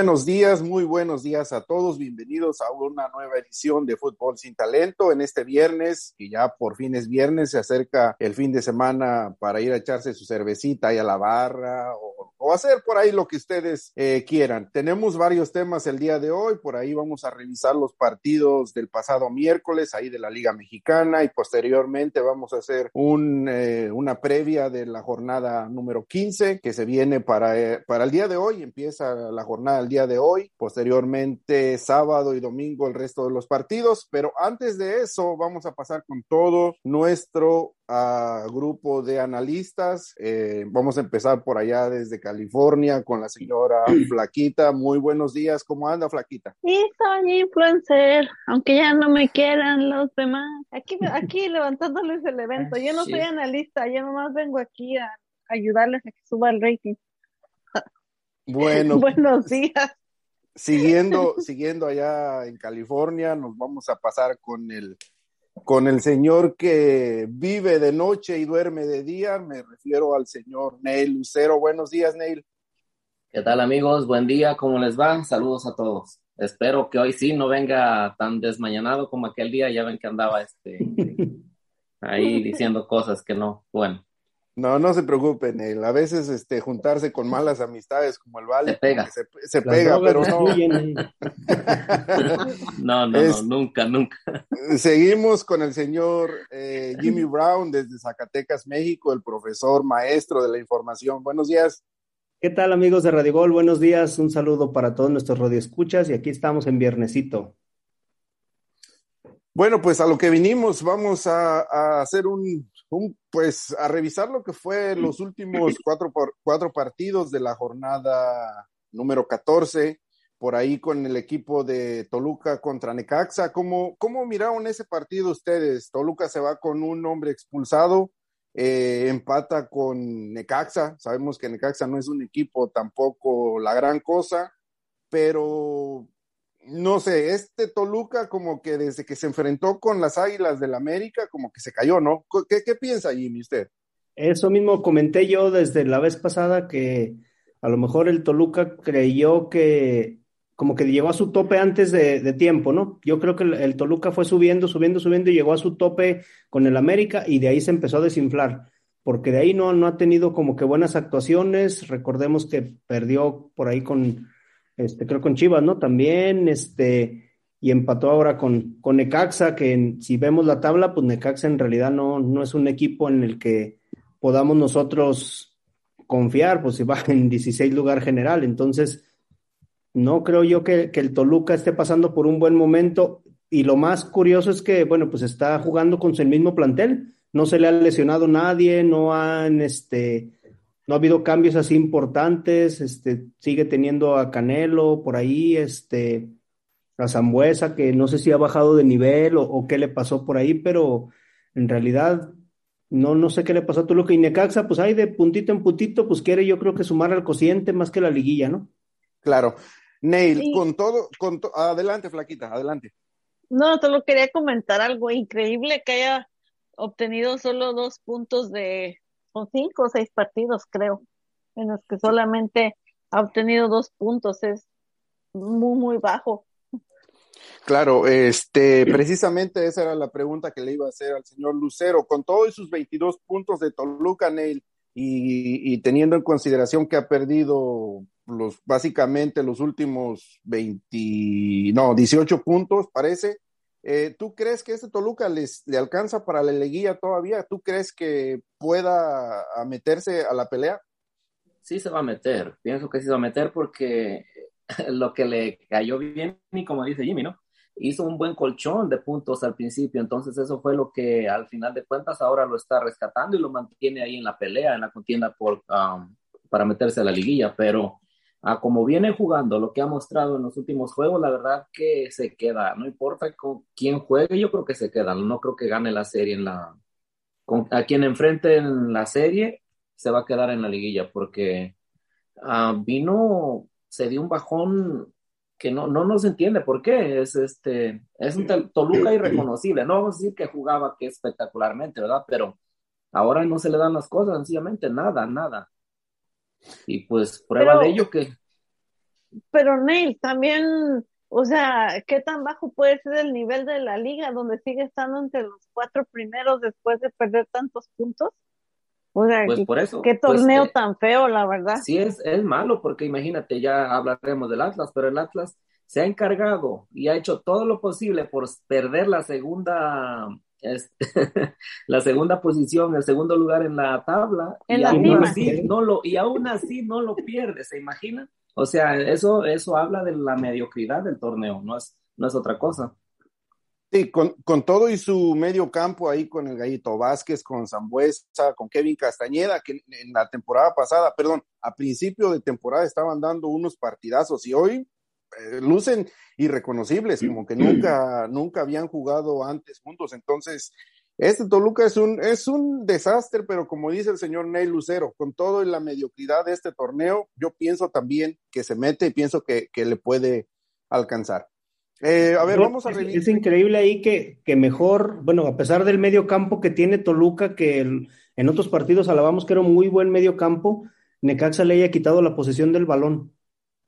Buenos días, muy buenos días a todos. Bienvenidos a una nueva edición de Fútbol sin Talento en este viernes, que ya por fin es viernes, se acerca el fin de semana para ir a echarse su cervecita ahí a la barra o, o hacer por ahí lo que ustedes eh, quieran. Tenemos varios temas el día de hoy, por ahí vamos a revisar los partidos del pasado miércoles, ahí de la Liga Mexicana, y posteriormente vamos a hacer eh, una previa de la jornada número 15 que se viene para, eh, para el día de hoy, empieza la jornada del día de hoy, posteriormente sábado y domingo el resto de los partidos, pero antes de eso vamos a pasar con todo nuestro uh, grupo de analistas. Eh, vamos a empezar por allá desde California con la señora Flaquita. Muy buenos días, ¿cómo anda Flaquita? Sí, soy influencer, aunque ya no me quieran los demás. Aquí, aquí levantándoles el evento. Yo no sí. soy analista, yo nomás vengo aquí a ayudarles a que suba el rating. Bueno, buenos días. Siguiendo, siguiendo allá en California, nos vamos a pasar con el, con el señor que vive de noche y duerme de día. Me refiero al señor Neil Lucero. Buenos días, Neil. ¿Qué tal, amigos? Buen día, ¿cómo les va? Saludos a todos. Espero que hoy sí no venga tan desmañanado como aquel día. Ya ven que andaba este ahí diciendo cosas que no. Bueno, no, no se preocupen, Neil. A veces este, juntarse con malas amistades como el Vale se pega, se, se pega pero no. no, no, es, no, nunca, nunca. Seguimos con el señor eh, Jimmy Brown desde Zacatecas, México, el profesor maestro de la información. Buenos días. ¿Qué tal, amigos de Radio Gol? Buenos días. Un saludo para todos nuestros radioescuchas y aquí estamos en Viernesito. Bueno, pues a lo que vinimos, vamos a, a hacer un, un, pues a revisar lo que fue los últimos cuatro, por, cuatro partidos de la jornada número 14, por ahí con el equipo de Toluca contra Necaxa. ¿Cómo, cómo miraron ese partido ustedes? Toluca se va con un hombre expulsado, eh, empata con Necaxa. Sabemos que Necaxa no es un equipo tampoco la gran cosa, pero no sé, este Toluca como que desde que se enfrentó con las Águilas del América, como que se cayó, ¿no? ¿Qué, qué piensa Jimmy usted? Eso mismo comenté yo desde la vez pasada que a lo mejor el Toluca creyó que como que llegó a su tope antes de, de tiempo, ¿no? Yo creo que el, el, Toluca fue subiendo, subiendo, subiendo y llegó a su tope con el América y de ahí se empezó a desinflar, porque de ahí no, no ha tenido como que buenas actuaciones. Recordemos que perdió por ahí con, este, creo con Chivas, ¿no? También, este, y empató ahora con, con Necaxa, que en, si vemos la tabla, pues Necaxa en realidad no, no es un equipo en el que podamos nosotros confiar, pues si va en 16 lugar general. Entonces, no creo yo que, que el Toluca esté pasando por un buen momento. Y lo más curioso es que, bueno, pues está jugando con el mismo plantel. No se le ha lesionado nadie, no han, este, no ha habido cambios así importantes, este, sigue teniendo a Canelo por ahí, este, a Zambuesa, que no sé si ha bajado de nivel o, o, qué le pasó por ahí, pero en realidad no, no sé qué le pasó a Toluca y Necaxa, pues ahí de puntito en puntito, pues quiere yo creo que sumar al cociente más que la liguilla, ¿no? Claro. Neil, sí. con todo, con to adelante, Flaquita, adelante. No, solo quería comentar algo increíble que haya obtenido solo dos puntos de, son cinco o seis partidos, creo, en los que solamente ha obtenido dos puntos, es muy, muy bajo. Claro, este, precisamente esa era la pregunta que le iba a hacer al señor Lucero. Con todos sus 22 puntos de Toluca, Neil, y, y teniendo en consideración que ha perdido los, básicamente los últimos 20, no, 18 puntos, parece, eh, ¿Tú crees que este Toluca les, le alcanza para la liguilla todavía? ¿Tú crees que pueda meterse a la pelea? Sí se va a meter, pienso que sí se va a meter porque lo que le cayó bien, y como dice Jimmy, ¿no? Hizo un buen colchón de puntos al principio, entonces eso fue lo que al final de cuentas ahora lo está rescatando y lo mantiene ahí en la pelea, en la contienda por, um, para meterse a la liguilla, pero a como viene jugando, lo que ha mostrado en los últimos juegos, la verdad que se queda, no importa con quién juegue, yo creo que se queda, no creo que gane la serie en la, a quien enfrente en la serie, se va a quedar en la liguilla, porque uh, vino, se dio un bajón que no, no nos entiende por qué, es este, es un Toluca irreconocible, no vamos a decir que jugaba que espectacularmente, ¿verdad? Pero ahora no se le dan las cosas, sencillamente nada, nada. Y pues prueba Pero, de ello que... pero Neil, también, o sea, ¿qué tan bajo puede ser el nivel de la liga donde sigue estando entre los cuatro primeros después de perder tantos puntos? O sea, Pues por eso. qué pues, torneo eh, tan feo, la verdad. Sí, es, es malo porque imagínate, ya hablaremos del Atlas, pero el Atlas se ha encargado y ha hecho todo lo posible por perder la segunda, este, la segunda posición, el segundo lugar en la tabla En y la aún cima. así no lo y aún así no lo pierde, ¿se imagina? O sea, eso eso habla de la mediocridad del torneo, no es no es otra cosa. Sí, con, con todo y su medio campo ahí con el Gallito Vázquez, con Zambuesa, con Kevin Castañeda, que en, la temporada pasada, perdón, a principio de temporada estaban dando unos partidazos y hoy lucen irreconocibles, como que nunca, nunca habían jugado antes juntos. Entonces, este Toluca es un, es un desastre, pero como dice el señor Ney Lucero, con todo y la mediocridad de este torneo, yo pienso también que se mete y pienso que, que le puede alcanzar. Eh, a ver, No, vamos a es, revisar. es increíble ahí que, que mejor, bueno, a pesar del medio campo que tiene Toluca, que el- en otros partidos alabamos que era un muy buen medio campo, Necaxa le haya quitado la posesión del balón.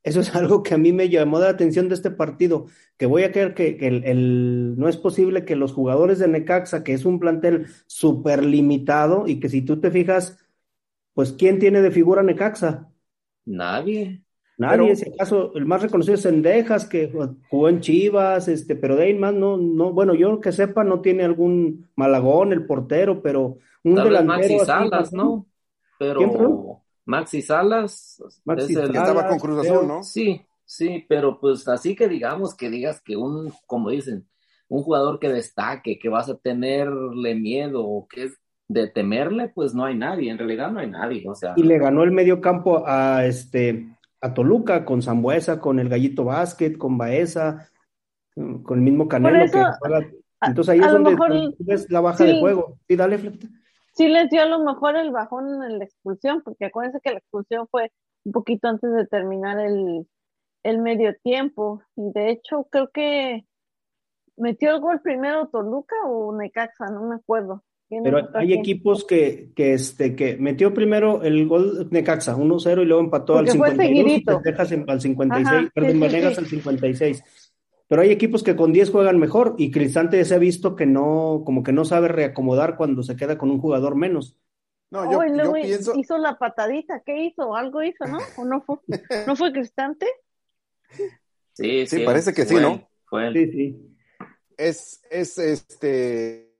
Eso es algo que a mí me llamó la atención de este partido, que voy a creer que, que el, el- no es posible que los jugadores de Necaxa, que es un plantel súper limitado, y que si tú te fijas, pues ¿quién tiene de figura Necaxa? Nadie. Nadie, Pero- si acaso, el más reconocido es Sendejas, que jugó en Chivas, este, pero de ahí más no, no, bueno, yo que sepa, no tiene algún Malagón, el portero, pero un Tal delantero Maxi así, Salas, ¿no? ¿Quién, Pero? Maxi Salas Maxi es el- que estaba Salas, con Cruz. Azul, ¿no? Sí, sí, pero pues así que digamos que digas que un, como dicen, un jugador que destaque, que vas a tenerle miedo o que es de temerle, pues no hay nadie, en realidad no hay nadie, o sea, Y le ganó el medio campo a este a Toluca, con Zambuesa, con el Gallito Basket, con Baeza, con el mismo Canelo eso, que entonces ahí a es donde mejor- ves la baja sí. de juego. Sí, dale, Flequita. Sí les dio a lo mejor el bajón en la expulsión, porque acuérdense que la expulsión fue un poquito antes de terminar el, el medio tiempo. Y de hecho, creo que metió el gol primero Toluca o Necaxa, no me acuerdo. Pero hay equipos que, que, este, que metió primero el gol Necaxa, 1-0 y luego empató al Porque fue 52 y seguidito. Texas al 56, Ajá, perdón, sí, sí. al 56. Pero hay equipos que con 10 juegan mejor y Cristante se ha visto que no, como que no sabe reacomodar cuando se queda con un jugador menos. No, yo, Oh, yo pienso, hizo la patadita, ¿qué hizo? ¿Algo hizo, no? ¿O no fue? ¿No fue Cristante? sí, Sí, parece que sí, ¿no? fue él. Sí, sí. es, es este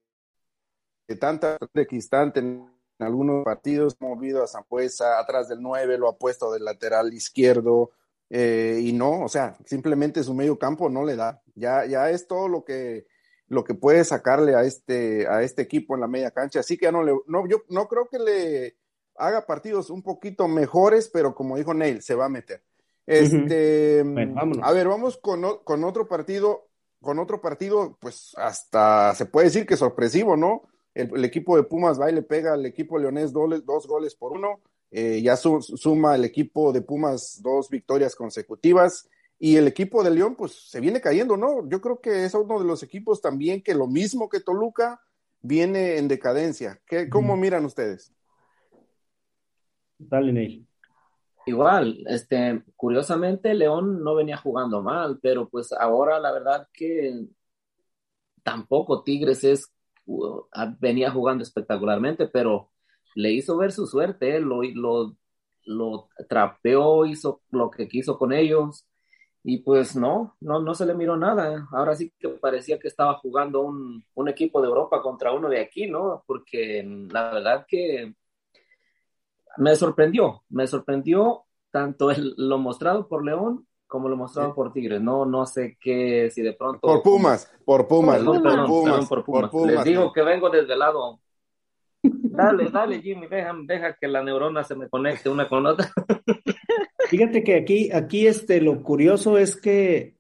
de tanta requistante en algunos partidos, ha movido a Zambuesa atrás del 9, lo ha puesto del lateral izquierdo, eh, y no, o sea, simplemente su medio campo no le da. Ya, ya es todo lo que, lo que puede sacarle a este, a este equipo en la media cancha. Así que ya no le, no, yo no creo que le haga partidos un poquito mejores, pero como dijo Neil, se va a meter. Este, Bueno, a ver, vamos con, con otro partido, con otro partido, pues hasta se puede decir que sorpresivo, ¿no? El, el equipo de Pumas va y le pega al equipo leonés dos goles por uno. Eh, ya su- suma el equipo de Pumas dos victorias consecutivas. Y el equipo de León, pues se viene cayendo, ¿no? Yo creo que es uno de los equipos también que lo mismo que Toluca viene en decadencia. ¿Qué, ¿Cómo miran ustedes? Dale, Neil. Igual, este, curiosamente León no venía jugando mal, pero pues ahora la verdad que tampoco Tigres es, venía jugando espectacularmente, pero le hizo ver su suerte, lo, lo, lo trapeó, hizo lo que quiso con ellos y pues no, no, no se le miró nada. Ahora sí que parecía que estaba jugando un, un equipo de Europa contra uno de aquí, ¿no? Porque la verdad que me sorprendió, me sorprendió tanto el- lo mostrado por León como lo mostrado Sí. por Tigres. No, no sé qué, si de pronto. Por Pumas, por Pumas, Perdón, por perdón, Pumas, perdón, por Pumas. por Pumas, Les digo que vengo desvelado. Dale, dale, Jimmy, deja, deja que la neurona se me conecte una con otra. Fíjate que aquí, aquí este, lo curioso es que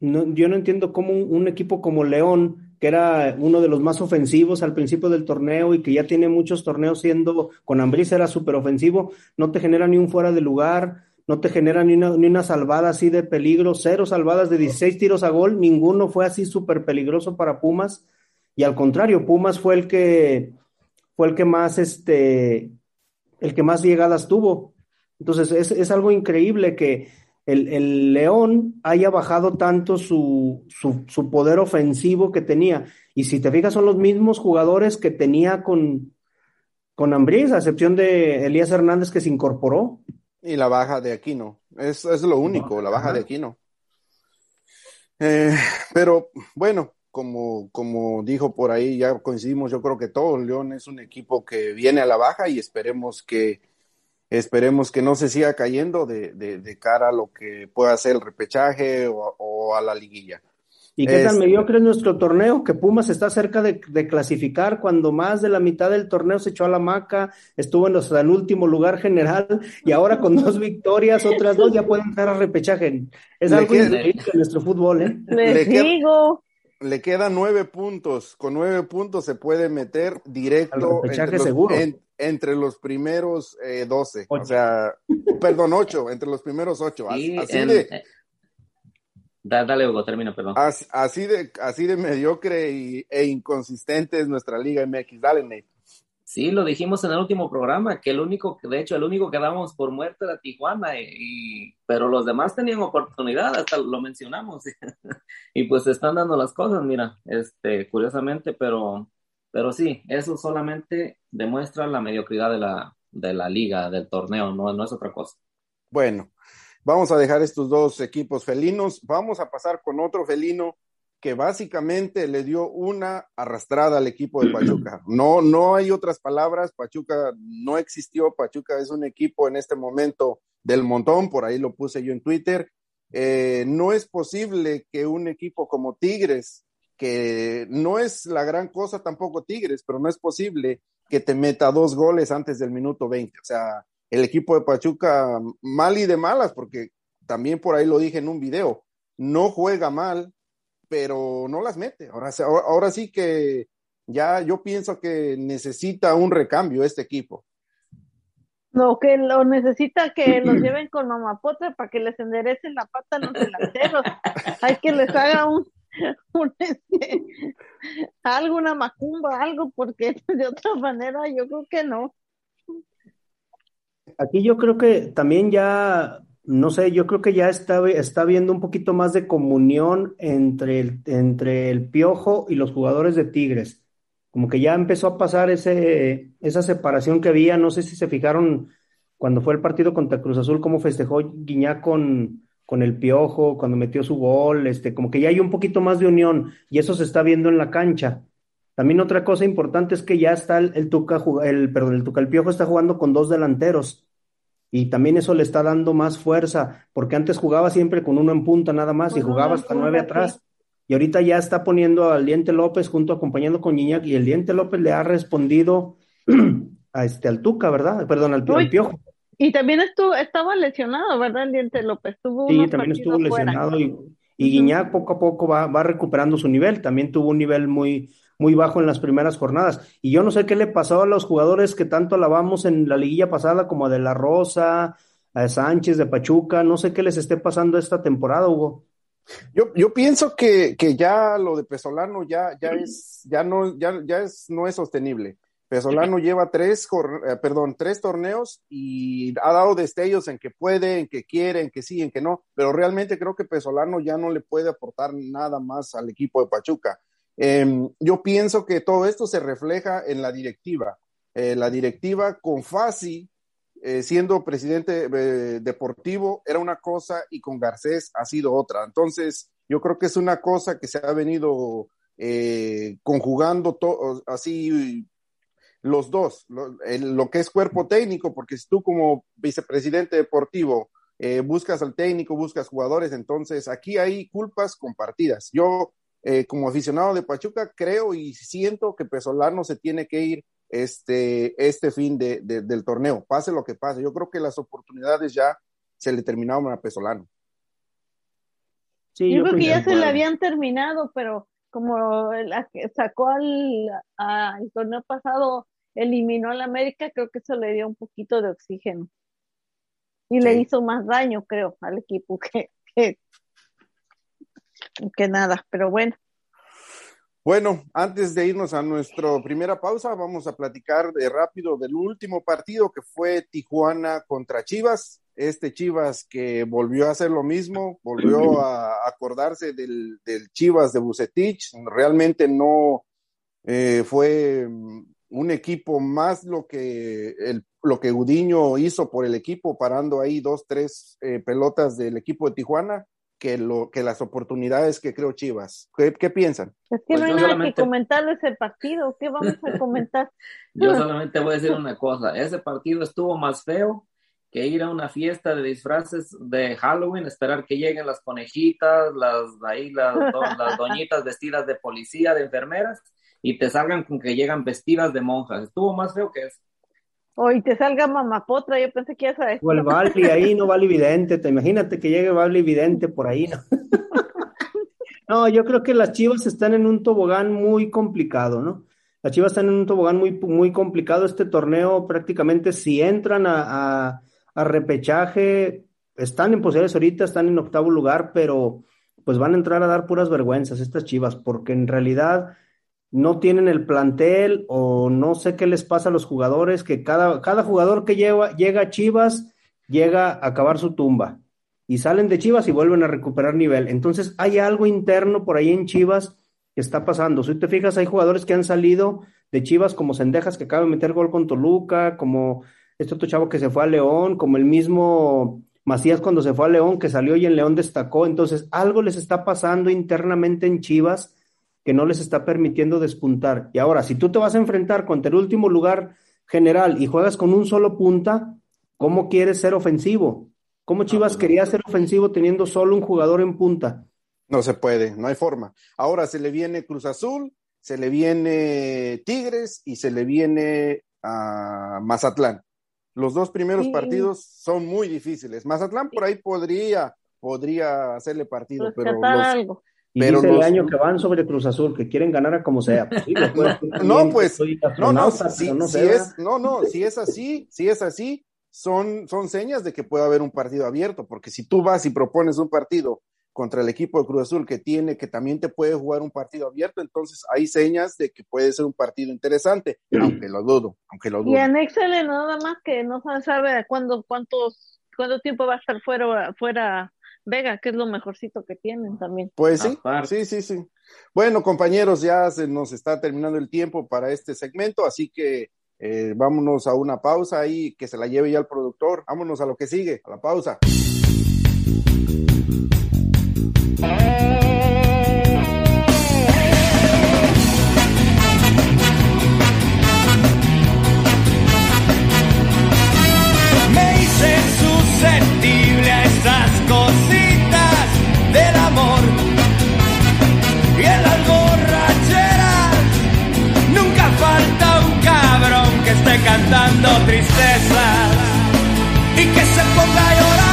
no, yo no entiendo cómo un, equipo como León, que era uno de los más ofensivos al principio del torneo y que ya tiene muchos torneos siendo, con Ambriz era súper ofensivo, no te genera ni un fuera de lugar, no te genera ni una, ni una salvada así de peligro, cero salvadas de 16 tiros a gol, ninguno fue así súper peligroso para Pumas, y al contrario, Pumas fue el que, fue el que más, este, el que más llegadas tuvo. Entonces, es, es algo increíble que, el, el León haya bajado tanto su, su, su, poder ofensivo que tenía. Y si te fijas, son los mismos jugadores que tenía con, con Ambriz, a excepción de Elías Hernández que se incorporó. Y la baja de Aquino. Es, es lo único, la baja de Aquino. Eh, pero bueno, como, como dijo por ahí, ya coincidimos, yo creo que todo León es un equipo que viene a la baja y esperemos que esperemos que no se siga cayendo de, de, de cara a lo que pueda ser el repechaje o, o a la liguilla. ¿Y qué tan mediocre es nuestro torneo? Que Pumas está cerca de, de, clasificar cuando más de la mitad del torneo se echó a la maca, estuvo en el último lugar general y ahora con dos victorias, otras dos ya pueden entrar a repechaje. Es le algo increíble en nuestro fútbol, ¿eh? Les le digo. Le quedan nueve puntos. Con nueve puntos se puede meter directo entre los, seguro. En, entre los primeros eh, doce. O sea, perdón, ocho, entre los primeros ocho. Sí, así en, de Dale, Hugo, termina, perdón. Así, así, de, así de mediocre y, e inconsistente es nuestra Liga MX. Dale, Nate. Sí, lo dijimos en el último programa, que el único, de hecho, el único que dábamos por muerto era Tijuana, y, pero los demás tenían oportunidad, hasta lo mencionamos. y pues están dando las cosas, mira, este, curiosamente, pero, pero sí, eso solamente demuestra la mediocridad de la, de la liga, del torneo, no, no es otra cosa. Bueno, Vamos a dejar estos dos equipos felinos. Vamos a pasar con otro felino que básicamente le dio una arrastrada al equipo de Pachuca. No, no hay otras palabras. Pachuca no existió. Pachuca es un equipo en este momento del montón. Por ahí lo puse yo en Twitter. Eh, no es posible que un equipo como Tigres, que no es la gran cosa tampoco Tigres, pero no es posible que te meta dos goles antes del minuto 20. O sea, el equipo de Pachuca mal y de malas, porque también por ahí lo dije en un video, no juega mal, pero no las mete. Ahora, ahora sí que ya yo pienso que necesita un recambio este equipo. No, que lo necesita que los lleven con mamapotre para que les enderecen la pata a los delanteros. Hay que les haga un, un este, algo, una macumba, algo, porque de otra manera yo creo que no. Aquí yo creo que también ya, no sé, yo creo que ya está, está habiendo un poquito más de comunión entre el, entre el Piojo y los jugadores de Tigres. Como que ya empezó a pasar ese, esa separación que había, no sé si se fijaron cuando fue el partido contra Cruz Azul, cómo festejó Guiñac con, con el Piojo, cuando metió su gol, este, como que ya hay un poquito más de unión y eso se está viendo en la cancha. También otra cosa importante es que ya está el, el Tuca, el, perdón, el Tuca, el Piojo está jugando con dos delanteros y también eso le está dando más fuerza, porque antes jugaba siempre con uno en punta nada más y jugaba hasta nueve atrás. Y ahorita ya está poniendo al Diente López junto acompañando con Iñak y el Diente López le ha respondido a este al Tuca, ¿verdad? Perdón, al, al Piojo. Y también estuvo, estaba lesionado, ¿verdad? El Diente López. Tuvo sí, también estuvo lesionado fuera. y, y Guiñac poco a poco va, va recuperando su nivel. También tuvo un nivel muy, muy bajo en las primeras jornadas. Y yo no sé qué le pasó a los jugadores que tanto alabamos en la liguilla pasada, como a De La Rosa, a Sánchez de Pachuca, no sé qué les esté pasando esta temporada, Hugo. Yo, yo pienso que, que ya lo de Pesolano ya, ya es, ya no, ya, ya es, no es sostenible. Pesolano lleva tres, eh, perdón, tres torneos y ha dado destellos en que puede, en que quiere, en que sí, en que no, pero realmente creo que Pesolano ya no le puede aportar nada más al equipo de Pachuca. Eh, yo pienso que todo esto se refleja en la directiva. Eh, la directiva con Fasi, eh, siendo presidente eh, deportivo, era una cosa y con Garcés ha sido otra. Entonces, yo creo que es una cosa que se ha venido conjugando así los dos, lo, lo, que es cuerpo técnico, porque si tú como vicepresidente deportivo buscas al técnico, buscas jugadores, entonces aquí hay culpas compartidas. Yo eh, como aficionado de Pachuca, creo y siento que Pesolano se tiene que ir este, este fin de, de, del torneo, pase lo que pase. Yo creo que las oportunidades ya se le terminaron a Pesolano. Sí, yo, yo creo que ya se le habían terminado, pero como la que sacó al, torneo pasado, eliminó al América, creo que eso le dio un poquito de oxígeno. Y sí. le hizo más daño, creo, al equipo que, que, que nada, pero bueno. Bueno, antes de irnos a nuestra primera pausa, vamos a platicar de rápido del último partido que fue Tijuana contra Chivas. este Chivas que volvió a hacer lo mismo, volvió a acordarse del, del Chivas de Bucetich, realmente no eh, fue un equipo más lo que el, lo que Gudiño hizo por el equipo, parando ahí dos, tres eh, pelotas del equipo de Tijuana, que, lo, que las oportunidades que creo Chivas. ¿Qué, qué piensan? Es que pues no hay nada solamente... que comentar de ese partido. ¿Qué vamos a comentar? yo solamente voy a decir una cosa. Ese partido estuvo más feo que ir a una fiesta de disfraces de Halloween, esperar que lleguen las conejitas, las, ahí, las, las doñitas vestidas de policía, de enfermeras, y te salgan con que llegan vestidas de monjas. Estuvo más feo que eso. O y te salga mamapotra, yo pensé que ya sabes. O el Bali ahí, no vale evidente, te imagínate que llegue Bali evidente por ahí, ¿no? no, yo creo que las chivas están en un tobogán muy complicado, ¿no? Las chivas están en un tobogán muy, muy complicado. Este torneo prácticamente si entran a, a, a repechaje, están en posibilidades ahorita, están en octavo lugar, pero pues van a entrar a dar puras vergüenzas estas chivas, porque en realidad no tienen el plantel o no sé qué les pasa a los jugadores, que cada, cada jugador que lleva, llega a Chivas llega a acabar su tumba y salen de Chivas y vuelven a recuperar nivel. Entonces hay algo interno por ahí en Chivas que está pasando. Si te fijas, hay jugadores que han salido de Chivas como Sendejas que acaba de meter gol con Toluca, como este otro chavo que se fue a León, como el mismo Macías cuando se fue a León, que salió y en León destacó. Entonces algo les está pasando internamente en Chivas que no les está permitiendo despuntar. Y ahora, si tú te vas a enfrentar contra el último lugar general y juegas con un solo punta, ¿cómo quieres ser ofensivo? ¿Cómo Chivas quería ser ofensivo teniendo solo un jugador en punta? No se puede, no hay forma. Ahora se le viene Cruz Azul, se le viene Tigres y se le viene a Mazatlán. Los dos primeros sí. partidos son muy difíciles. Mazatlán por ahí podría, podría hacerle partido, pero los, algo. Y pero dice los... el año que van sobre Cruz Azul, que quieren ganar a como sea. Pues, sí, no, pues, no, no, si, no, si es, no, no, si es así, si es así, son, son señas de que puede haber un partido abierto, porque si tú vas y propones un partido contra el equipo de Cruz Azul que tiene, que también te puede jugar un partido abierto, entonces hay señas de que puede ser un partido interesante, aunque lo dudo, aunque lo dudo. Y anéxale nada más que no sabe cuándo, cuántos, cuánto tiempo va a estar fuera, fuera Vega, que es lo mejorcito que tienen también. Pues sí, Aparte. sí, sí, sí. Bueno, compañeros, ya se nos está terminando el tiempo para este segmento, así que eh, vámonos a una pausa ahí, que se la lleve ya el productor. Vámonos a lo que sigue, a la pausa. Se ponga a llorar.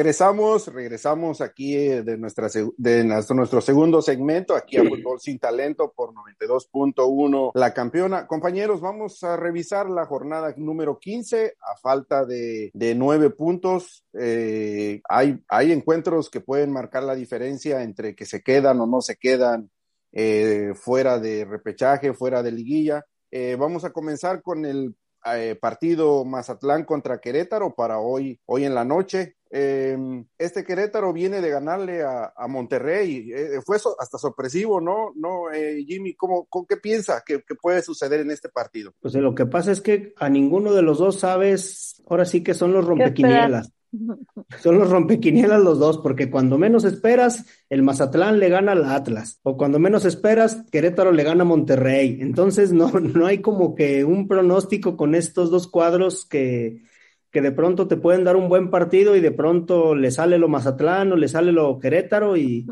Regresamos, regresamos aquí eh, de, nuestra, de nuestro, segundo segmento, aquí a Fútbol Sin Talento por 92.1 La Campeona. Compañeros, vamos a revisar la jornada número 15 a falta de, nueve puntos. Eh, hay, hay encuentros que pueden marcar la diferencia entre que se quedan o no se quedan eh, fuera de repechaje, fuera de liguilla. vamos a comenzar con el partido Mazatlán contra Querétaro para hoy, hoy en la noche. Em, este Querétaro viene de ganarle a, Monterrey. Eh, fue hasta sorpresivo, ¿no? No, eh, Jimmy, ¿cómo, ¿qué piensa que, puede suceder en este partido? Pues lo que pasa es que a ninguno de los dos sabes, ahora sí que son los rompequinielas. Son los rompequinielas los dos, porque cuando menos esperas, el Mazatlán le gana al Atlas, o cuando menos esperas, Querétaro le gana a Monterrey. Entonces no, no hay como que un pronóstico con estos dos cuadros que, que de pronto te pueden dar un buen partido y de pronto le sale lo Mazatlán o le sale lo Querétaro y,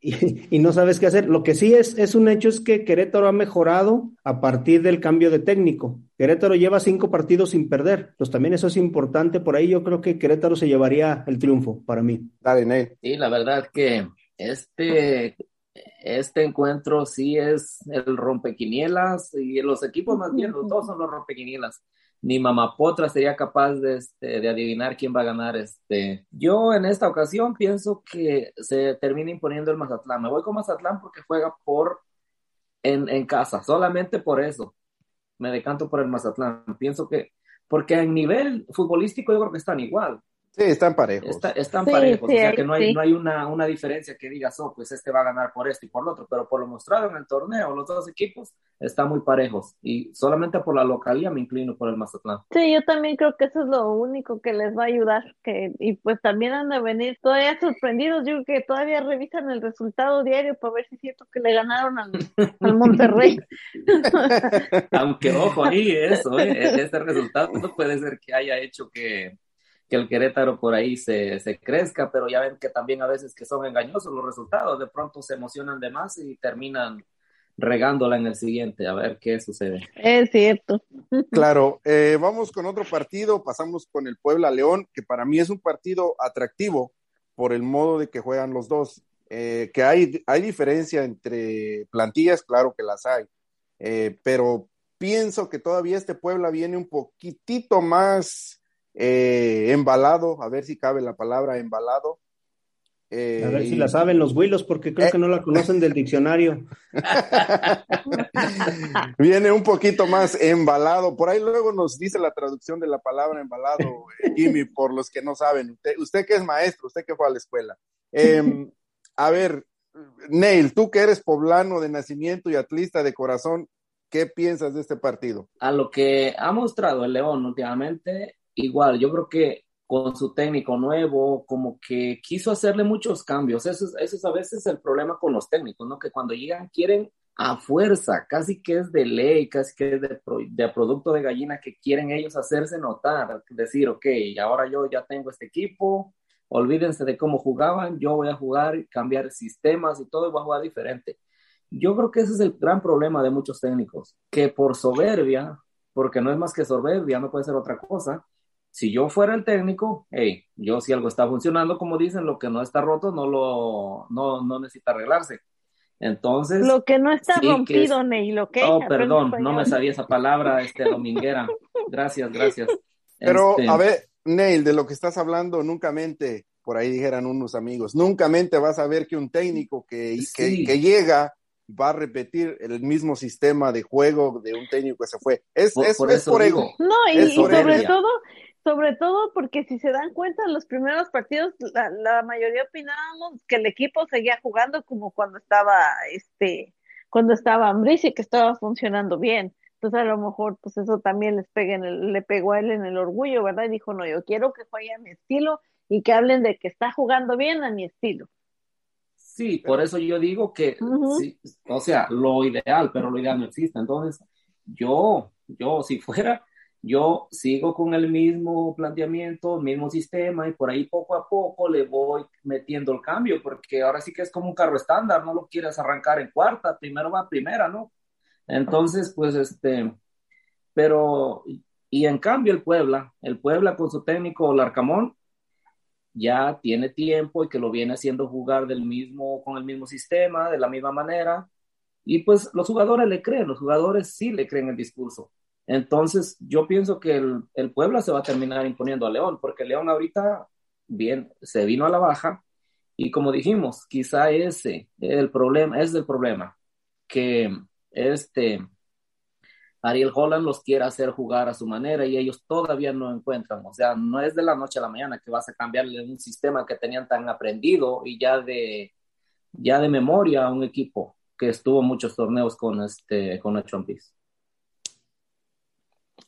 y, no sabes qué hacer. Lo que sí es, es un hecho es que Querétaro ha mejorado a partir del cambio de técnico. Querétaro lleva cinco partidos sin perder. Pues también eso es importante. Por ahí yo creo que Querétaro se llevaría el triunfo para mí. Dale, Ney. Sí, la verdad que este, este encuentro sí es el rompequinielas y los equipos más bien, los dos son los rompequinielas ni Mamapotra sería capaz de, este, de adivinar quién va a ganar. Este. Yo en esta ocasión pienso que se termina imponiendo el Mazatlán. Me voy con Mazatlán porque juega por en, en casa, solamente por eso. Me decanto por el Mazatlán. Pienso que, porque en nivel futbolístico yo creo que están igual. Sí, están parejos. están parejos, o sea que no hay, no hay una, una, diferencia que digas, oh, pues este va a ganar por esto y por lo otro, pero por lo mostrado en el torneo, los dos equipos están muy parejos y solamente por la localidad me inclino por el Mazatlán. Sí, yo también creo que eso es lo único que les va a ayudar, que y pues también han de venir todavía sorprendidos, yo creo que todavía revisan el resultado diario para ver si es cierto que le ganaron al, al Monterrey. Aunque ojo ahí, eso, ¿eh? este resultado puede ser que haya hecho que que el Querétaro por ahí se, se, crezca, pero ya ven que también a veces que son engañosos los resultados, de pronto se emocionan de más y terminan regándola en el siguiente, a ver qué sucede. Es cierto. Claro, eh, vamos con otro partido, pasamos con el Puebla León, que para mí es un partido atractivo por el modo de que juegan los dos, eh, que hay, hay diferencia entre plantillas, claro que las hay, eh, pero pienso que todavía este Puebla viene un poquitito más eh, embalado, a ver si cabe la palabra embalado. a ver si la saben los Willos, porque creo que no la conocen del diccionario. Viene un poquito más embalado. Por ahí luego nos dice la traducción de la palabra embalado, eh, Jimmy, por los que no saben. Usted, que es maestro, usted que fue a la escuela. Em, a ver, Neil, tú que eres poblano de nacimiento y atlista de corazón, ¿qué piensas de este partido? A lo que ha mostrado el León últimamente, igual, yo creo que con su técnico nuevo, como que quiso hacerle muchos cambios. Eso es, eso es a veces el problema con los técnicos, ¿no? Que cuando llegan quieren a fuerza, casi que es de ley, casi que es de, producto de gallina que quieren ellos hacerse notar, decir, ok, ahora yo ya tengo este equipo, olvídense de cómo jugaban, yo voy a jugar, cambiar sistemas y todo, y voy a jugar diferente. Yo creo que ese es el gran problema de muchos técnicos, que por soberbia, porque no es más que soberbia, no puede ser otra cosa, si yo fuera el técnico, hey, yo si algo está funcionando, como dicen, lo que no está roto no lo no, no necesita arreglarse. Entonces. Lo que no está rompido, Ney, lo que. Oh, perdón, no me sabía esa palabra, este, dominguera. Gracias, gracias. Pero, este a ver, Neil, de lo que estás hablando, nunca mente, por ahí dijeran unos amigos, nunca mente vas a ver que un técnico que, que, llega va a repetir el mismo sistema de juego de un técnico que se fue. Es por, es, es por ego. No, y, sobre todo, sobre todo porque si se dan cuenta, en los primeros partidos la, mayoría opinábamos que el equipo seguía jugando como cuando estaba, este, cuando estaba Ambris que estaba funcionando bien. Entonces a lo mejor pues eso también les pega en el, le pegó a él en el orgullo, ¿verdad? Y dijo, no, yo quiero que juegue a mi estilo y que hablen de que está jugando bien a mi estilo. Sí, por eso yo digo que, o sea, lo ideal, pero lo ideal no existe. Entonces, yo, yo si fuera, yo sigo con el mismo planteamiento, mismo sistema y por ahí poco a poco le voy metiendo el cambio, porque ahora sí que es como un carro estándar, no lo quieres arrancar en cuarta, primero va primera, ¿no? Entonces, pues este, pero, y en cambio el Puebla, el Puebla con su técnico Larcamón, ya tiene tiempo y que lo viene haciendo jugar del mismo, con el mismo sistema, de la misma manera. Y pues los jugadores le creen, los jugadores sí le creen el discurso. Entonces, yo pienso que el, el Puebla se va a terminar imponiendo a León, porque León ahorita, bien, se vino a la baja. Y como dijimos, quizá ese el problema, es el problema, que este Ariel Holland los quiere hacer jugar a su manera y ellos todavía no encuentran. O sea, no es de la noche a la mañana que vas a cambiarle un sistema que tenían tan aprendido y ya de, ya de memoria a un equipo que estuvo muchos torneos con este con el.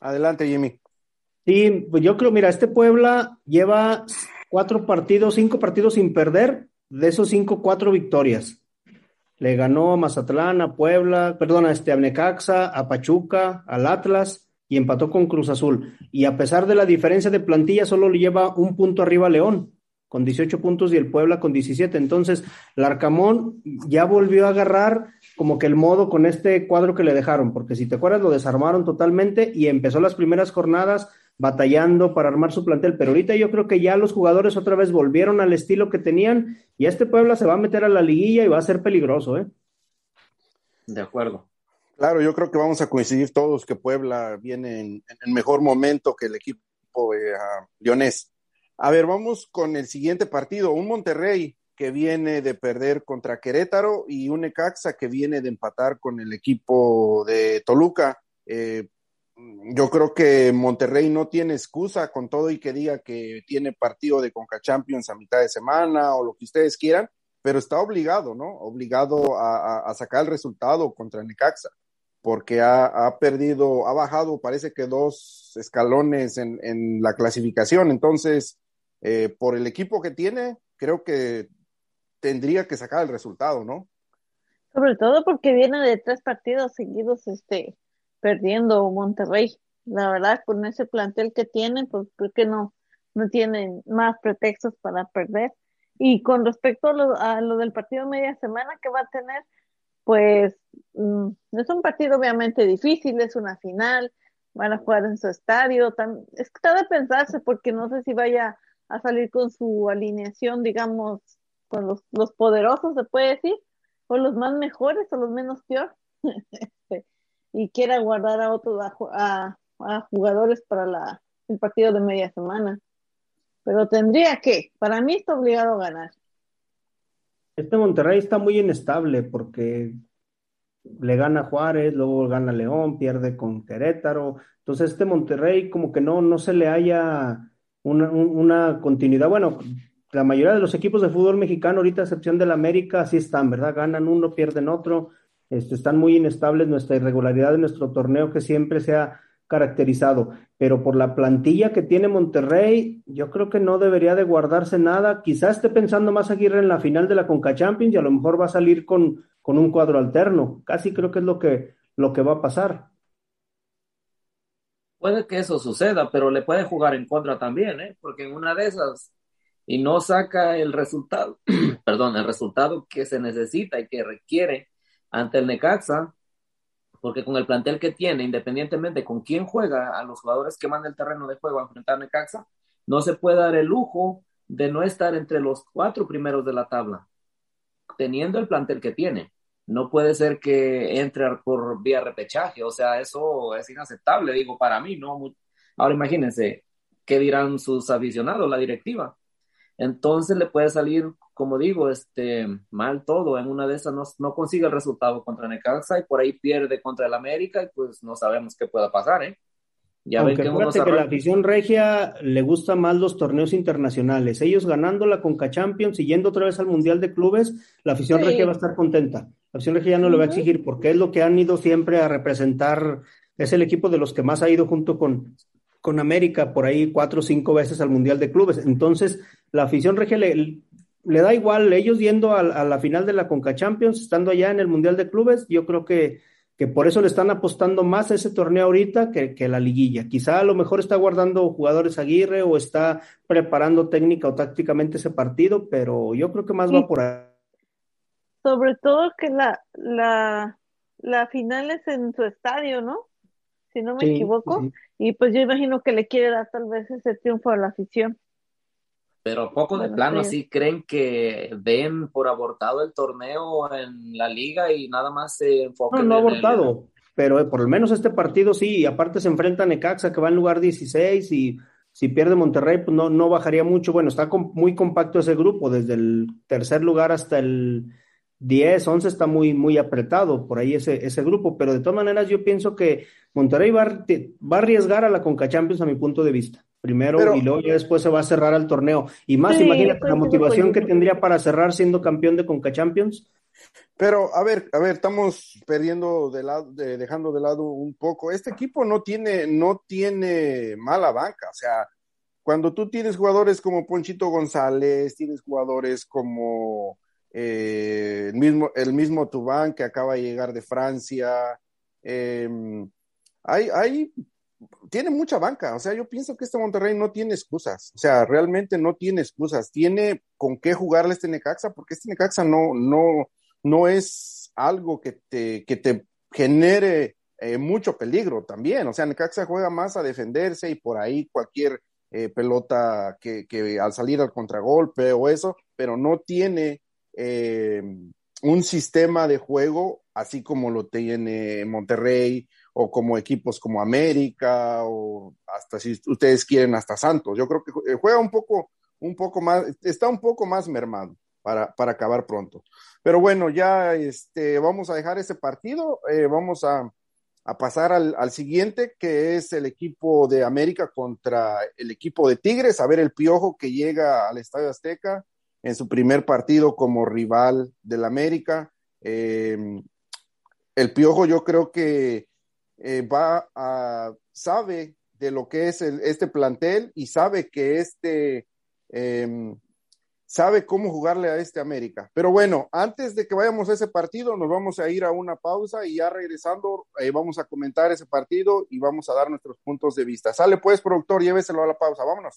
Adelante, Jimmy. Sí, pues yo creo, mira, este Puebla lleva cuatro partidos, cinco partidos sin perder, de esos cinco, cuatro victorias. Le ganó a Mazatlán, a Puebla, perdón, a este, a Necaxa, a Pachuca, al Atlas y empató con Cruz Azul. Y a pesar de la diferencia de plantilla, solo le lleva un punto arriba a León, con 18 puntos y el Puebla con 17. Entonces, Larcamón ya volvió a agarrar como que el modo con este cuadro que le dejaron, porque si te acuerdas, lo desarmaron totalmente y empezó las primeras jornadas batallando para armar su plantel, pero ahorita yo creo que ya los jugadores otra vez volvieron al estilo que tenían y este Puebla se va a meter a la liguilla y va a ser peligroso, ¿eh? De acuerdo. Claro, yo creo que vamos a coincidir todos que Puebla viene en, en mejor momento que el equipo eh, leonés. A ver, vamos con el siguiente partido, un Monterrey que viene de perder contra Querétaro y un Necaxa que viene de empatar con el equipo de Toluca. Eh, yo creo que Monterrey no tiene excusa con todo y que diga que tiene partido de Conca Champions a mitad de semana o lo que ustedes quieran, pero está obligado, ¿no? Obligado a, sacar el resultado contra Necaxa, porque ha, ha, perdido, ha bajado, parece que dos escalones en, en la clasificación. Entonces, eh, por el equipo que tiene, creo que tendría que sacar el resultado, ¿no? Sobre todo porque viene de tres partidos seguidos, este, perdiendo Monterrey. La verdad, con ese plantel que tiene, pues creo que no, no tienen más pretextos para perder. Y con respecto a lo, a lo del partido media semana que va a tener, pues mm, es un partido obviamente difícil, es una final, van a jugar en su estadio. Tan, está de pensarse porque no sé si vaya a salir con su alineación, digamos, con los, los poderosos, se puede decir, o los más mejores o los menos peor. Este, y quiera guardar a otros a, a, jugadores para la, el partido de media semana. Pero tendría que, para mí está obligado a ganar. Este Monterrey está muy inestable porque le gana Juárez, luego gana León, pierde con Querétaro. Entonces este Monterrey como que no, no se le haya una, una continuidad. Bueno, la mayoría de los equipos de fútbol mexicano ahorita, a excepción del América, así están, ¿verdad? Ganan uno, pierden otro este, están muy inestables, nuestra irregularidad de nuestro torneo que siempre se ha caracterizado, pero por la plantilla que tiene Monterrey, yo creo que no debería de guardarse nada. Quizás esté pensando más Aguirre en la final de la Conca Champions y a lo mejor va a salir con, con un cuadro alterno. Casi creo que es lo que, lo que va a pasar. Puede que eso suceda, pero le puede jugar en contra también, ¿eh? porque en una de esas y no saca el resultado, perdón, el resultado que se necesita y que requiere ante el Necaxa, porque con el plantel que tiene, independientemente con quién juega, a los jugadores que manda el terreno de juego a enfrentar Necaxa, no se puede dar el lujo de no estar entre los cuatro primeros de la tabla, teniendo el plantel que tiene. No puede ser que entre por vía repechaje, o sea, eso es inaceptable, digo, para mí, ¿no? Ahora imagínense, ¿qué dirán sus aficionados, la directiva? Entonces le puede salir como digo, este, mal todo. En una de esas no, no consigue el resultado contra Necaxa y por ahí pierde contra el América y pues no sabemos qué pueda pasar, ¿eh? Ya Aunque ven que, que la afición regia le gusta más los torneos internacionales. Ellos ganando la Conca Champions y yendo otra vez al Mundial de Clubes, la afición sí. regia va a estar contenta. La afición regia ya no uh -huh. le va a exigir porque es lo que han ido siempre a representar. Es el equipo de los que más ha ido junto con, con América por ahí cuatro o cinco veces al Mundial de Clubes. Entonces, la afición regia le, le da igual, ellos yendo a, a, la final de la Conca Champions, estando allá en el Mundial de Clubes, yo creo que, que por eso le están apostando más a ese torneo ahorita que, que la liguilla. Quizá a lo mejor está guardando jugadores Aguirre o está preparando técnica o tácticamente ese partido, pero yo creo que más va por ahí. Sobre todo que la, la, la final es en su estadio, ¿no? Si no me sí, equivoco. Sí. Y pues yo imagino que le quiere dar tal vez ese triunfo a la afición. Pero poco de plano, sí creen que ven por abortado el torneo en la liga y nada más se enfocan no, no en abortado, pero eh, por lo menos este partido sí, y aparte se enfrenta a Necaxa que va en lugar 16 y si pierde Monterrey, pues no, no bajaría mucho. Bueno, está muy compacto ese grupo, desde el tercer lugar hasta el 10, 11 está muy, muy apretado por ahí ese, ese grupo, pero de todas maneras yo pienso que Monterrey va, va a arriesgar a la Conca Champions a mi punto de vista primero y luego ya después se va a cerrar al torneo. Y más, imagínate la motivación que tendría para cerrar siendo campeón de Conca Champions. Pero, a ver, a ver, estamos perdiendo de lado, dejando de lado un poco. Este equipo no tiene, no tiene mala banca. O sea, cuando tú tienes jugadores como Ponchito González, tienes jugadores como eh, el mismo, el mismo Tubán que acaba de llegar de Francia. Eh, hay, hay tiene mucha banca, o sea, yo pienso que este Monterrey no tiene excusas, o sea, realmente no tiene excusas, tiene con qué jugarle este Necaxa, porque este Necaxa no, no, no es algo que te, que te genere eh, mucho peligro también, o sea, Necaxa juega más a defenderse y por ahí cualquier eh, pelota que, que, al salir al contragolpe o eso, pero no tiene eh, un sistema de juego así como lo tiene Monterrey o como equipos como América o hasta si ustedes quieren hasta Santos. Yo creo que eh, juega un poco, un poco más, está un poco más mermado para, para acabar pronto. Pero bueno, ya este, vamos a dejar ese partido, eh, vamos a, a pasar al, al, siguiente, que es el equipo de América contra el equipo de Tigres, a ver el piojo que llega al Estadio Azteca en su primer partido como rival del América. Eh, el piojo yo creo que eh, va a, sabe de lo que es este plantel y sabe que este, em, sabe cómo jugarle a este América. Pero bueno, antes de que vayamos a ese partido, nos vamos a ir a una pausa y ya regresando eh, vamos a comentar ese partido y vamos a dar nuestros puntos de vista. Sale pues, productor, lléveselo a la pausa, vámonos.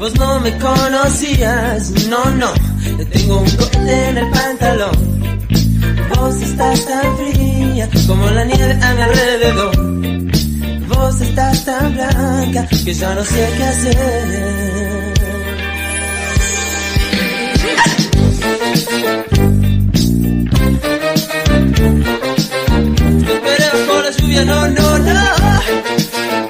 vos no me conocías, no, no tengo un cohete en el pantalón. Vos estás tan fría como la nieve a mi alrededor. Vos estás tan blanca que ya no sé qué hacer. Esperemos por la lluvia, no, no, no.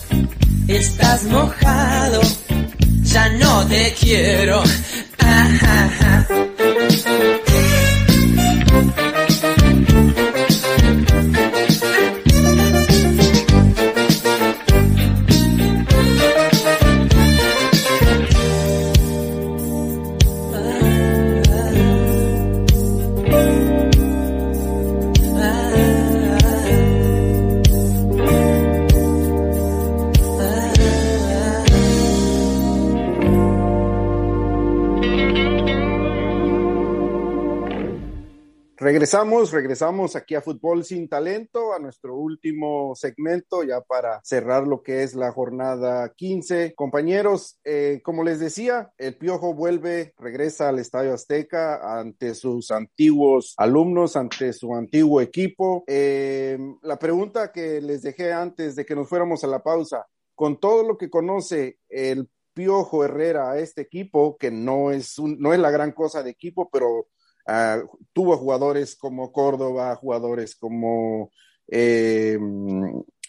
estás mojado, ya no te quiero. Regresamos, regresamos aquí a Fútbol sin Talento, a nuestro último segmento, ya para cerrar lo que es la jornada 15. Compañeros, eh, como les decía, el Piojo vuelve, regresa al Estadio Azteca ante sus antiguos alumnos, ante su antiguo equipo. Eh, la pregunta que les dejé antes de que nos fuéramos a la pausa, con todo lo que conoce el Piojo Herrera a este equipo, que no es, no es la gran cosa de equipo, pero Uh, tuvo jugadores como Córdoba, jugadores como eh,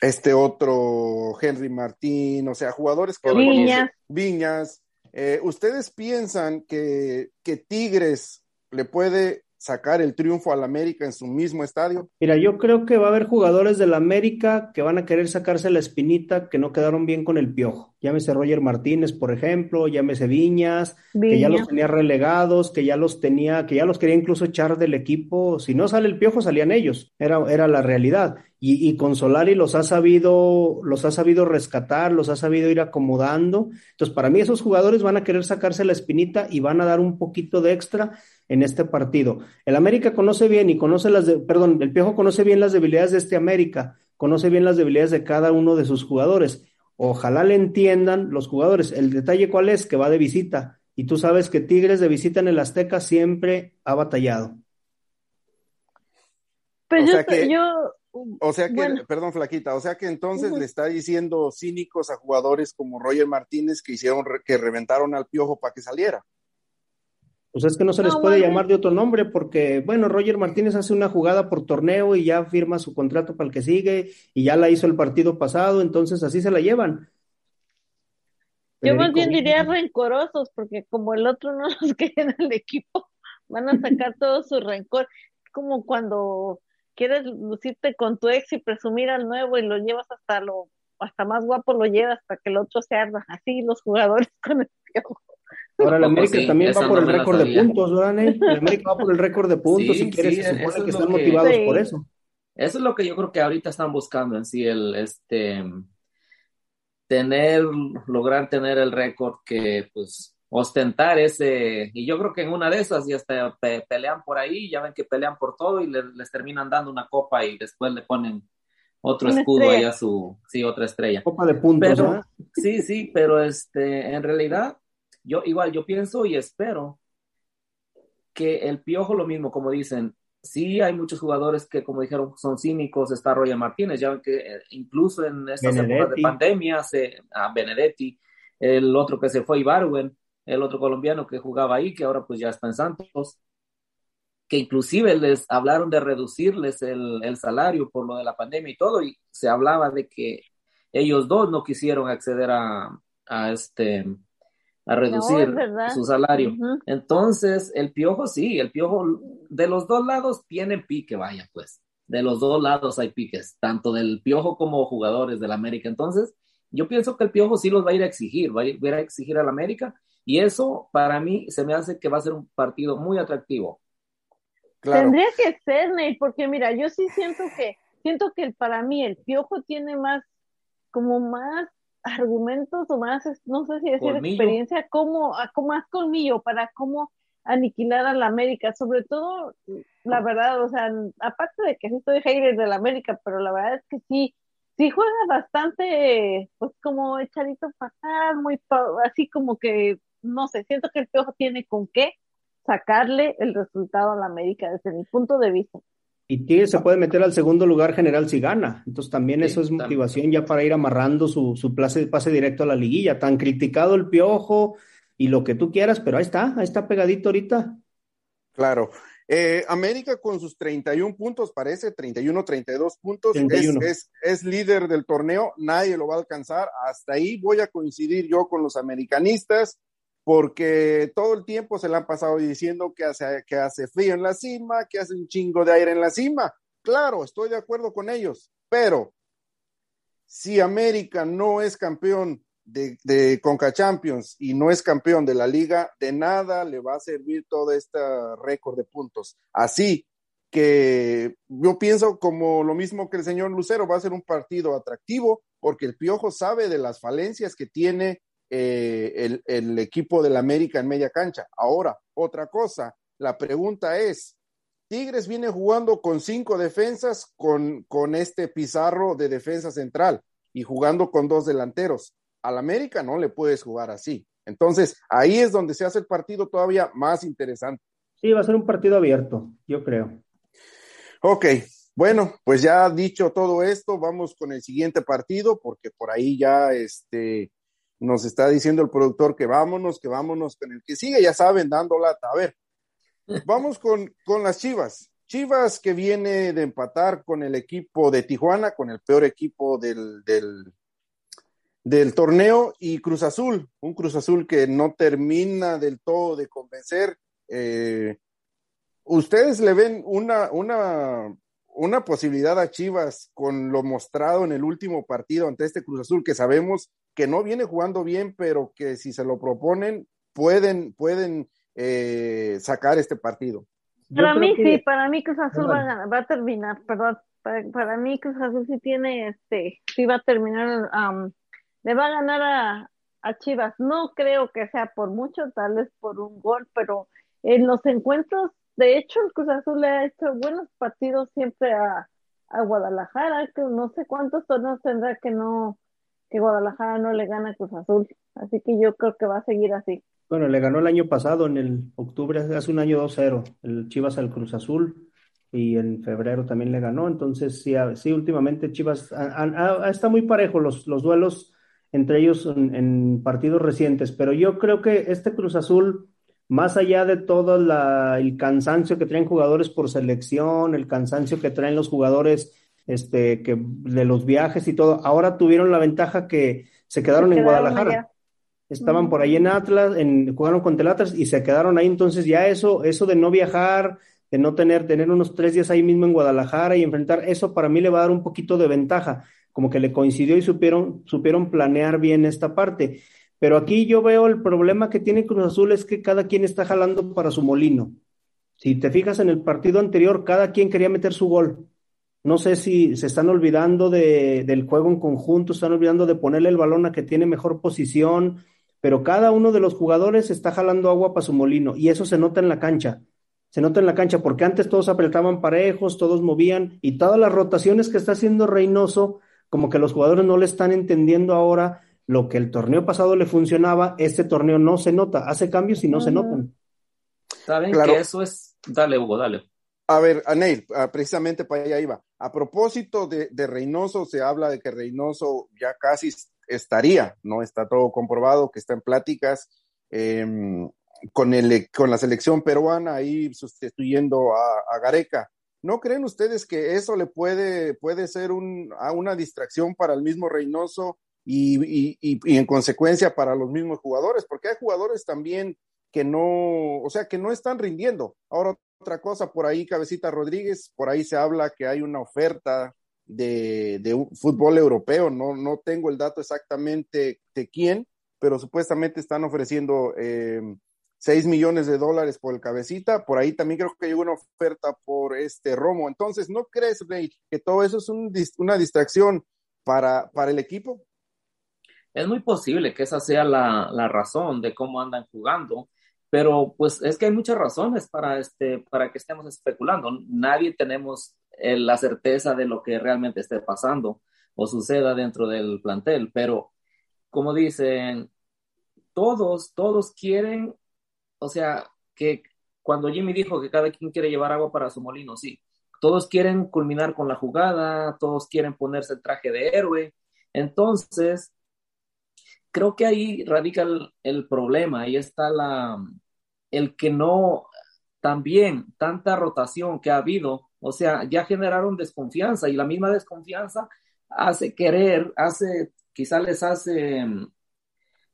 este otro Henry Martín, o sea, jugadores que Viñas. Viñas. Eh, ¿Ustedes piensan que, que Tigres le puede sacar el triunfo al América en su mismo estadio? Mira, yo creo que va a haber jugadores del América que van a querer sacarse la espinita que no quedaron bien con el piojo. Llámese Roger Martínez, por ejemplo, llámese Viñas, que ya los tenía relegados, que ya los tenía, que ya los quería incluso echar del equipo. Si no sale el piojo, salían ellos. Era, era la realidad. Y, y con Solari los ha sabido, los ha sabido rescatar, los ha sabido ir acomodando. Entonces, para mí, esos jugadores van a querer sacarse la espinita y van a dar un poquito de extra en este partido. El América conoce bien y conoce las, de, perdón, el Piojo conoce bien las debilidades de este América, conoce bien las debilidades de cada uno de sus jugadores. Ojalá le entiendan los jugadores. El detalle cuál es, que va de visita. Y tú sabes que Tigres de visita en el Azteca siempre ha batallado. Pues O yo, sea que- yo, O sea que, Bueno. perdón, Flaquita, o sea que entonces le está diciendo cínicos a jugadores como Roger Martínez que hicieron, re- que reventaron al piojo para que saliera. Pues es que no se les No, puede bueno. llamar de otro nombre porque, bueno, Roger Martínez hace una jugada por torneo y ya firma su contrato para el que sigue y ya la hizo el partido pasado, entonces así se la llevan. yo más bien diría rencorosos, porque como el otro no los quiere en el equipo, van a sacar todo su rencor. Como cuando quieres lucirte con tu ex y presumir al nuevo y lo llevas hasta lo, hasta más guapo lo llevas para que el otro se arda. Así los jugadores con el piojo. Ahora el Tampoco América sí, también va por no el récord de puntos, ¿verdad, Ney? El América va por el récord de puntos Sí, y quiere, sí, se supone es que están que- motivados Sí. por eso. Eso es lo que yo creo que ahorita están buscando en sí, el este tener, lograr tener el récord que pues ostentar ese, y yo creo que en una de esas ya hasta pe- pelean por ahí, ya ven que pelean por todo y le- les terminan dando una copa y después le ponen otro Una escudo estrella. ahí a su, sí, otra estrella. Copa de puntos, Pero, sí, sí, pero este, en realidad, yo igual, yo pienso y espero que el piojo lo mismo, como dicen, sí hay muchos jugadores que, como dijeron, son cínicos, está Roger Martínez, ya que eh, incluso en estas épocas de pandemia, se, a Benedetti, el otro que se fue, Ibarwen, el otro colombiano que jugaba ahí, que ahora pues ya está en Santos, que inclusive les hablaron de reducirles el, el salario por lo de la pandemia y todo, y se hablaba de que ellos dos no quisieron acceder a, a este a reducir su salario. Entonces, el piojo sí, el piojo de los dos lados tiene pique, vaya, pues. De los dos lados hay piques, tanto del piojo como jugadores del América. Entonces, yo pienso que el piojo sí los va a ir a exigir, va a ir, va a, ir a exigir al América, y eso para mí se me hace que va a ser un partido muy atractivo. Claro. Tendría que ser, Ney, porque mira, yo sí siento que, siento que para mí el piojo tiene más, como más argumentos o más, no sé si decir Colmillo. experiencia, como, como más colmillo para cómo aniquilar a la América, sobre todo, la verdad, o sea, aparte de que sí estoy hater de la América, pero la verdad es que sí, sí juega bastante, pues como echadito pasar, muy, así como que, no sé, siento que el piojo tiene con qué sacarle el resultado a la América desde mi punto de vista. Y Tigres se puede meter al segundo lugar general si gana. Entonces también Sí, eso es también. motivación ya para ir amarrando su, su pase, pase directo a la liguilla. Tan criticado el piojo y lo que tú quieras, pero ahí está, ahí está pegadito ahorita. Claro. Eh, América con sus 31 puntos, parece, 31, 32 puntos, 31. Es, es, es líder del torneo, nadie lo va a alcanzar. Hasta ahí voy a coincidir yo con los americanistas, porque todo el tiempo se le han pasado diciendo que hace, que hace frío en la cima, que hace un chingo de aire en la cima. Claro, estoy de acuerdo con ellos, pero si América no es campeón de, de Conca Champions y no es campeón de la liga, de nada le va a servir todo este récord de puntos. Así que yo pienso como lo mismo que el señor Lucero, va a ser un partido atractivo porque el Piojo sabe de las falencias que tiene eh, el, el equipo del América en media cancha. Ahora, otra cosa, la pregunta es, Tigres viene jugando con cinco defensas, con, con este Pizarro de defensa central y jugando con dos delanteros. Al América no le puedes jugar así. Entonces, ahí es donde se hace el partido todavía más interesante. Sí, va a ser un partido abierto, yo creo. Ok, bueno, pues ya dicho todo esto, vamos con el siguiente partido, porque por ahí ya este, nos está diciendo el productor que vámonos, que vámonos con el que sigue, ya saben, dando lata. A ver, vamos con, con las Chivas. Chivas que viene de empatar con el equipo de Tijuana, con el peor equipo del, del, del torneo, y Cruz Azul, un Cruz Azul que no termina del todo de convencer. Eh, ¿Ustedes le ven una, una, una posibilidad a Chivas con lo mostrado en el último partido ante este Cruz Azul, que sabemos que no viene jugando bien, pero que si se lo proponen, pueden, pueden eh, sacar este partido? Para mí sí, para mí Cruz Azul va a, ganar, va a terminar, perdón, para, para, mí Cruz Azul sí tiene, este, sí va a terminar, um, le va a ganar a, a Chivas. No creo que sea por mucho, tal vez por un gol, pero en los encuentros, de hecho, el Cruz Azul le ha hecho buenos partidos siempre a, a Guadalajara, que no sé cuántos torneos tendrá que no, que Guadalajara no le gana a Cruz Azul. Así que yo creo que va a seguir así. Bueno, le ganó el año pasado, en el octubre, hace un año 2-0, el Chivas al Cruz Azul, y en febrero también le ganó. Entonces, sí, sí últimamente Chivas está muy parejo los, los duelos entre ellos en, partidos recientes, pero yo creo que este Cruz Azul, más allá de todo la, el cansancio que traen jugadores por selección, el cansancio que traen los jugadores este, que, de los viajes y todo, ahora tuvieron la ventaja que se quedaron, se quedaron en Guadalajara. Allá estaban por ahí en Atlas, en, jugaron contra el Atlas y se quedaron ahí. Entonces ya eso, eso de no viajar, de no tener, tener unos tres días ahí mismo en Guadalajara y enfrentar, eso para mí le va a dar un poquito de ventaja, como que le coincidió y supieron, supieron planear bien esta parte. Pero aquí yo veo el problema que tiene Cruz Azul es que cada quien está jalando para su molino. Si te fijas en el partido anterior, cada quien quería meter su gol. No sé si se están olvidando de, del juego en conjunto, están olvidando de ponerle el balón a que tiene mejor posición, pero cada uno de los jugadores está jalando agua para su molino y eso se nota en la cancha. Se nota en la cancha porque antes todos apretaban parejos, todos movían y todas las rotaciones que está haciendo Reynoso, como que los jugadores no le están entendiendo ahora lo que el torneo pasado le funcionaba, este torneo no se nota, hace cambios y no se notan. Saben claro. que eso es, dale Hugo, dale. A ver, Aneil, ah, precisamente para allá iba. A propósito de, de Reynoso, se habla de que Reynoso ya casi estaría, no está todo comprobado, que está en pláticas eh, con, el, con la selección peruana ahí sustituyendo a, Gareca. ¿No creen ustedes que eso le puede, puede ser un, a una distracción para el mismo Reynoso y, y, y, y, en consecuencia para los mismos jugadores? Porque hay jugadores también que no, o sea, que no están rindiendo. Ahora, otra cosa, por ahí, Cabecita Rodríguez, por ahí se habla que hay una oferta de, de fútbol europeo. No, no tengo el dato exactamente de quién, pero supuestamente están ofreciendo eh, 6 millones de dólares por el cabecita. Por ahí también creo que hay una oferta por este Romo. Entonces, ¿no crees, Rey, que todo eso es un, una distracción para, para el equipo? Es muy posible que esa sea la, la razón de cómo andan jugando pero pues es que hay muchas razones para, este, para que estemos especulando. Nadie tenemos eh, la certeza de lo que realmente esté pasando o suceda dentro del plantel, pero como dicen, todos, todos quieren, o sea, que cuando Jimmy dijo que cada quien quiere llevar agua para su molino, sí, todos quieren culminar con la jugada, todos quieren ponerse el traje de héroe, entonces creo que ahí radica el, problema, ahí está la, el que no, también tanta rotación que ha habido, o sea, ya generaron desconfianza y la misma desconfianza hace querer, hace, quizá les hace mm,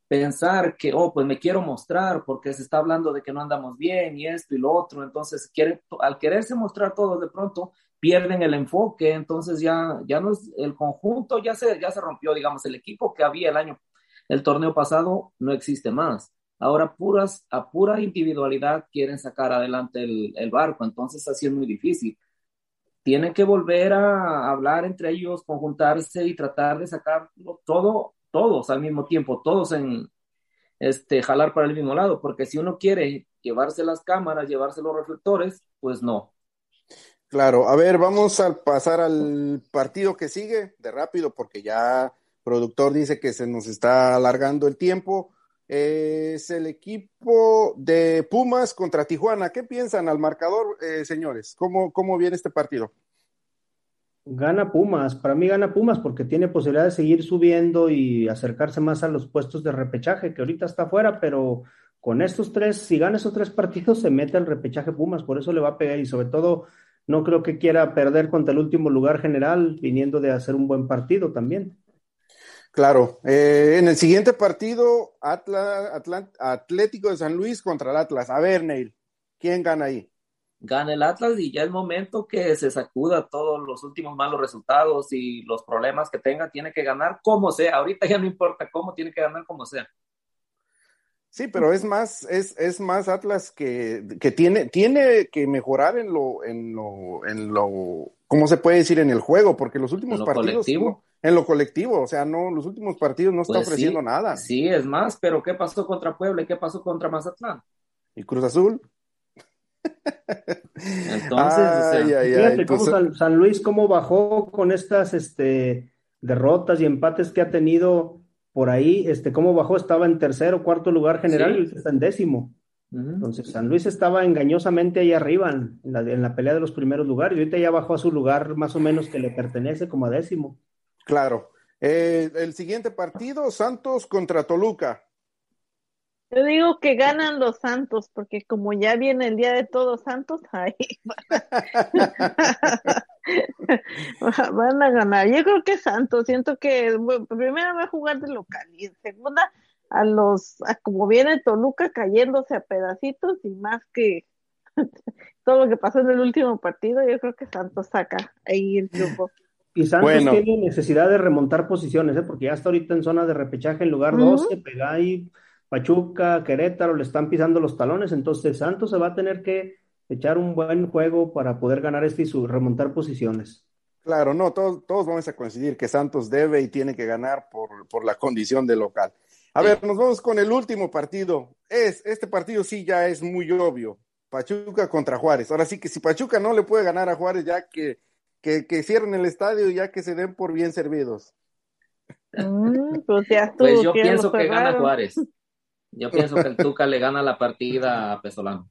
pensar que, oh, pues me quiero mostrar porque se está hablando de que no andamos bien y esto y lo otro, entonces quiere, al quererse mostrar todo de pronto pierden el enfoque, entonces ya, ya no es, el conjunto ya se, ya se rompió, digamos, el equipo que había el año, el torneo pasado no existe más. Ahora puras, a pura individualidad quieren sacar adelante el, barco, entonces así es muy difícil. Tienen que volver a hablar entre ellos, conjuntarse y tratar de sacar todo, todos al mismo tiempo, todos en, este, jalar para el mismo lado, porque si uno quiere llevarse las cámaras, llevarse los reflectores, pues no. Claro, a ver, vamos a pasar al partido que sigue de rápido porque ya productor dice que se nos está alargando el tiempo. es el equipo de Pumas contra Tijuana. ¿Qué piensan al marcador, eh, señores? ¿Cómo, ¿Cómo viene este partido? Gana Pumas, para mí gana Pumas porque tiene posibilidad de seguir subiendo y acercarse más a los puestos de repechaje, que ahorita está afuera, pero con estos tres, si gana esos tres partidos, se mete al repechaje Pumas, por eso le va a pegar y sobre todo no creo que quiera perder contra el último lugar general, viniendo de hacer un buen partido también. Claro, eh, en el siguiente partido, Atlético de San Luis contra el Atlas. A ver, Neil, ¿quién gana ahí? gana el Atlas y ya es momento que se sacuda todos los últimos malos resultados y los problemas que tenga, tiene que ganar como sea. Ahorita ya no importa cómo, tiene que ganar como sea. Sí, pero es más, es, es más Atlas que, que tiene, tiene que mejorar en lo, en lo, en lo, ¿cómo se puede decir? En el juego, porque los últimos partidos. En lo colectivo, o sea, no, los últimos partidos no está pues ofreciendo nada. Sí, es más, pero ¿qué pasó contra Puebla y qué pasó contra Mazatlán? ¿Y Cruz Azul? Entonces, cómo San, Luis cómo bajó con estas este, derrotas y empates que ha tenido por ahí, este, cómo bajó, estaba en tercero, cuarto lugar general y está en décimo. Entonces, San Luis estaba engañosamente ahí arriba en la, en la, pelea de los primeros lugares y ahorita ya bajó a su lugar más o menos que le pertenece como a décimo. Claro. Eh, el siguiente partido, Santos contra Toluca. Yo digo que ganan los santos, porque como ya viene el día de todos santos, ahí van a ganar. Yo creo que Santos, siento que primero va a jugar de local y en segunda a los, a como viene Toluca cayéndose a pedacitos y más que todo lo que pasó en el último partido, yo creo que Santos saca ahí el grupo. Y Santos tiene necesidad de remontar posiciones, ¿eh? porque ya está ahorita en zona de repechaje en lugar 12, pega ahí Pachuca, Querétaro le están pisando los talones, entonces Santos se va a tener que echar un buen juego para poder ganar este y su, remontar posiciones. Claro, no, todos, todos vamos a coincidir que Santos debe y tiene que ganar por, por la condición de local. A ver, nos vamos con el último partido. Es, este partido sí ya es muy obvio. Pachuca contra Juárez. Ahora sí que si Pachuca no le puede ganar a Juárez, ya que, que, que cierren el estadio y ya que se den por bien servidos. Mm, pues, pues yo pienso que gana Juárez. Yo pienso que el Tuca le gana la partida a Pesolano.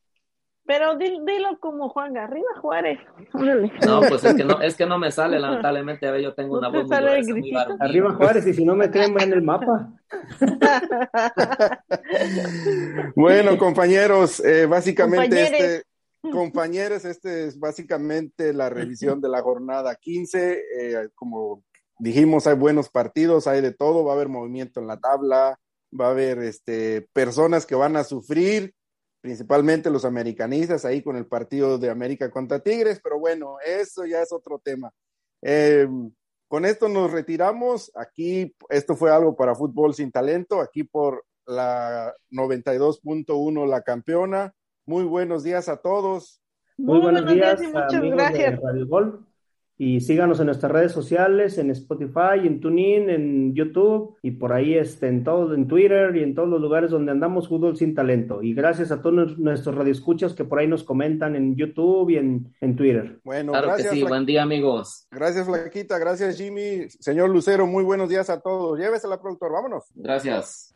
Pero dilo como Juan, arriba Juárez. No, pues es que no, es que no me sale, lamentablemente. A ver, yo tengo una voz muy, Arriba Juárez, y si no me creen, en el mapa. bueno, compañeros, eh, básicamente este, compañeros, este es básicamente la revisión de la jornada 15. Eh, como dijimos, hay buenos partidos, hay de todo, va a haber movimiento en la tabla, va a haber este, personas que van a sufrir, principalmente los americanistas ahí con el partido de América contra Tigres, pero bueno, eso ya es otro tema. Em, con esto nos retiramos. Aquí, esto fue algo para fútbol sin talento, aquí por la 92.1 la campeona. Muy buenos días a todos. Muy, buenos, días, y muchas gracias. Y síganos en nuestras redes sociales, en Spotify, en TuneIn, en YouTube y por ahí este, en todo, en Twitter y en todos los lugares donde andamos Fútbol Sin Talento. Y gracias a todos nuestros radioescuchas que por ahí nos comentan en YouTube y en, en Twitter. Bueno, claro gracias. Que sí. Buen día, amigos. Gracias, Flaquita. Gracias, Jimmy. Señor Lucero, muy buenos días a todos. Llévese la productor. Vámonos. Gracias.